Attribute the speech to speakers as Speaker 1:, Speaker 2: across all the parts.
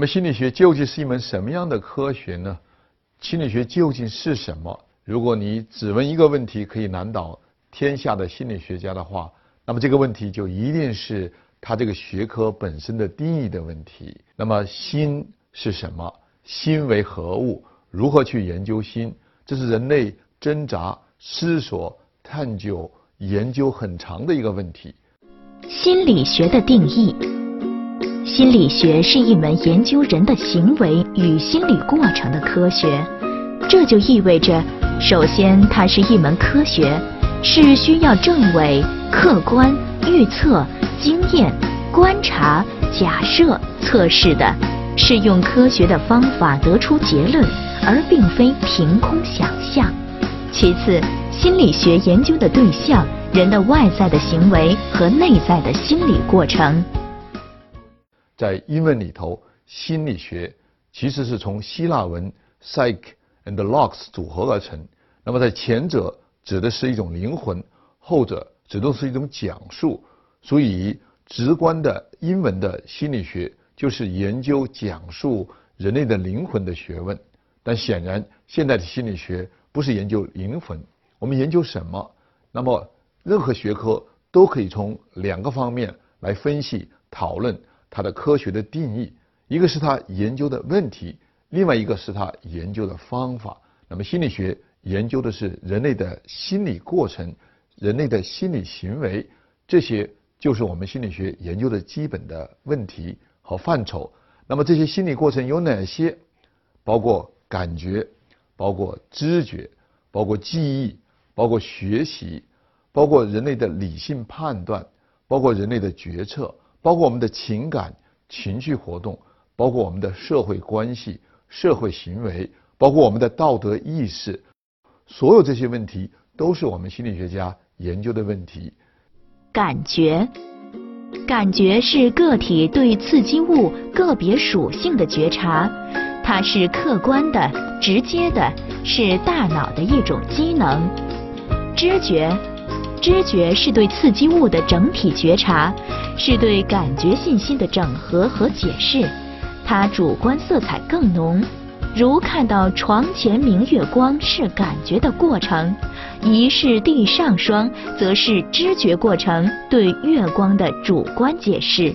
Speaker 1: 那么心理学究竟是一门什么样的科学呢？心理学究竟是什么？如果你只问一个问题可以难倒天下的心理学家的话，那么这个问题就一定是他这个学科本身的定义的问题。那么心是什么？心为何物？如何去研究心？这是人类挣扎、思索、探究、研究很长的一个问题。
Speaker 2: 心理学的定义：心理学是一门研究人的行为与心理过程的科学。这就意味着，首先它是一门科学，是需要证伪、客观、预测、经验、观察、假设、测试的，是用科学的方法得出结论，而并非凭空想象。其次，心理学研究的对象。人的外在的行为和内在的心理过程，
Speaker 1: 在英文里头，心理学其实是从希腊文 psych and logos 组合而成。那么，在前者指的是一种灵魂，后者指的是一种讲述。所以，直观的英文的心理学就是研究讲述人类的灵魂的学问。但显然，现代的心理学不是研究灵魂，我们研究什么？那么。任何学科都可以从两个方面来分析讨论它的科学的定义，一个是它研究的问题，另外一个是它研究的方法。那么心理学研究的是人类的心理过程、人类的心理行为，这些就是我们心理学研究的基本的问题和范畴。那么这些心理过程有哪些？包括感觉，包括知觉，包括记忆，包括学习。包括人类的理性判断，包括人类的决策，包括我们的情感、情绪活动，包括我们的社会关系、社会行为，包括我们的道德意识，所有这些问题都是我们心理学家研究的问题。
Speaker 2: 感觉，感觉是个体对刺激物个别属性的觉察，它是客观的、直接的，是大脑的一种机能。知觉。知觉是对刺激物的整体觉察，是对感觉信息的整合和解释，它主观色彩更浓。如看到床前明月光是感觉的过程，疑是地上霜则是知觉过程对月光的主观解释。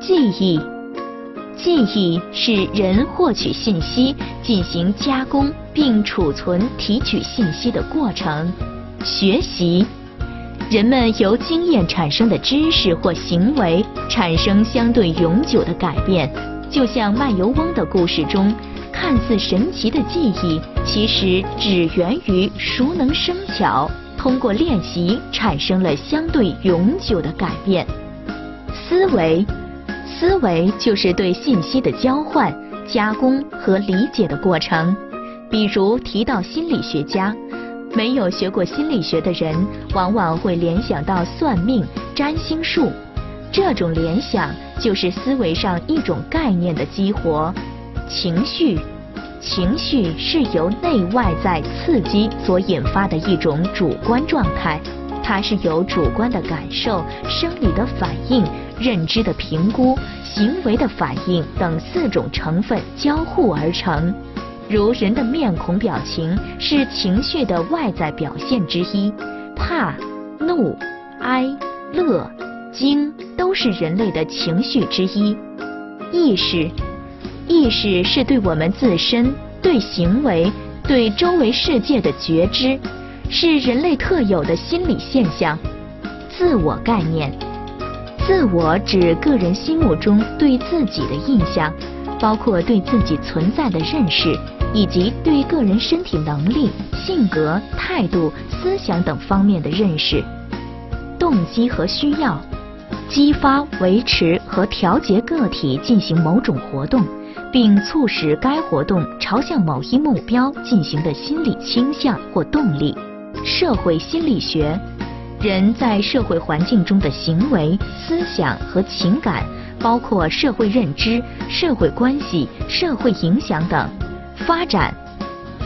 Speaker 2: 记忆，记忆是人获取信息、进行加工并储存、提取信息的过程。学习。人们由经验产生的知识或行为产生相对永久的改变，就像卖油翁的故事中，看似神奇的记忆，其实只源于熟能生巧，通过练习产生了相对永久的改变。思维，思维就是对信息的交换、加工和理解的过程。比如提到心理学家。没有学过心理学的人，往往会联想到算命、占星术，这种联想就是思维上一种概念的激活。情绪，情绪是由内外在刺激所引发的一种主观状态，它是由主观的感受、生理的反应、认知的评估、行为的反应等四种成分交互而成。如人的面孔表情是情绪的外在表现之一，怕、怒、哀、乐、惊都是人类的情绪之一。意识，意识是对我们自身、对行为、对周围世界的觉知，是人类特有的心理现象。自我概念，自我指个人心目中对自己的印象，包括对自己存在的认识。以及对个人身体能力、性格、态度、思想等方面的认识，动机和需要，激发、维持和调节个体进行某种活动，并促使该活动朝向某一目标进行的心理倾向或动力。社会心理学，人在社会环境中的行为、思想和情感，包括社会认知、社会关系、社会影响等。发展，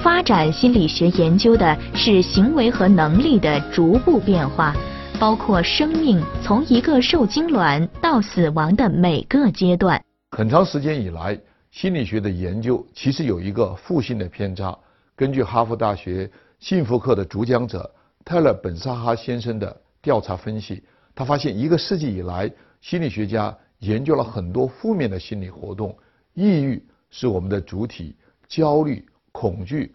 Speaker 2: 发展心理学研究的是行为和能力的逐步变化，包括生命从一个受精卵到死亡的每个阶段。
Speaker 1: 很长时间以来，心理学的研究其实有一个负性的偏差。根据哈佛大学幸福课的主讲者泰勒·本萨哈先生的调查分析，他发现一个世纪以来，心理学家研究了很多负面的心理活动。抑郁是我们的主体，焦虑、恐惧、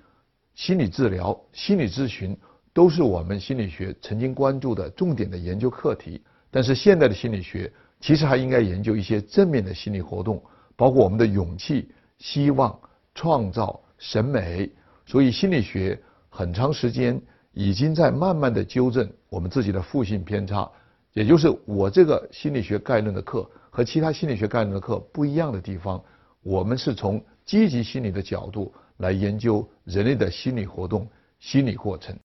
Speaker 1: 心理治疗、心理咨询都是我们心理学曾经关注的重点的研究课题。但是现代的心理学其实还应该研究一些正面的心理活动，包括我们的勇气、希望、创造、审美。所以心理学很长时间已经在慢慢的纠正我们自己的负性偏差，也就是我这个心理学概论的课和其他心理学概论的课不一样的地方。我们是从积极心理的角度来研究人类的心理活动、心理过程。